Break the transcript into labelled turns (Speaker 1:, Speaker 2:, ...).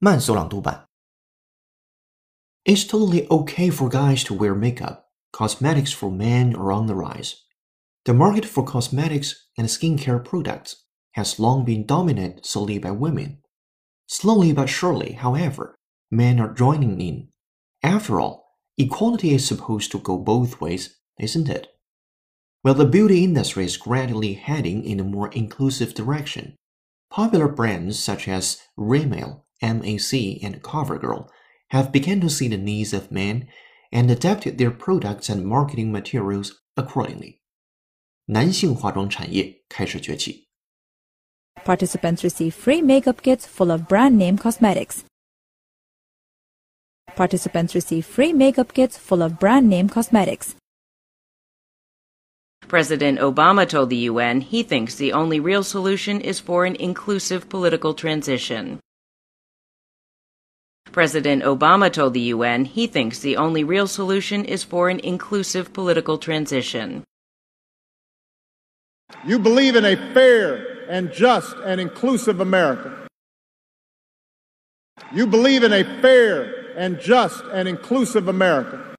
Speaker 1: 慢速朗读版。It's totally okay for guys to wear makeup. Cosmetics for men are on the rise. The market for cosmetics and skincare products has long been dominated solely by women. Slowly but surely, however, men are joining in. After all, equality is supposed to go both ways, isn't it? Well, the beauty industry is gradually heading in a more inclusive direction. Popular brands such as Rimmel, MAC, and CoverGirl have begun to see the needs of men and adapted their products and marketing materials accordingly. 男性化妆产业开始崛起。
Speaker 2: Participants receive free makeup kits full of brand name cosmetics. Participants receive free makeup kits full of brand name cosmetics.
Speaker 3: President Obama told the UN he thinks the only real solution is for an inclusive political transition. President Obama told the UN he thinks the only real solution is for an inclusive political transition.
Speaker 4: You believe in a fair and just and inclusive America. You believe in a fair and just and inclusive America.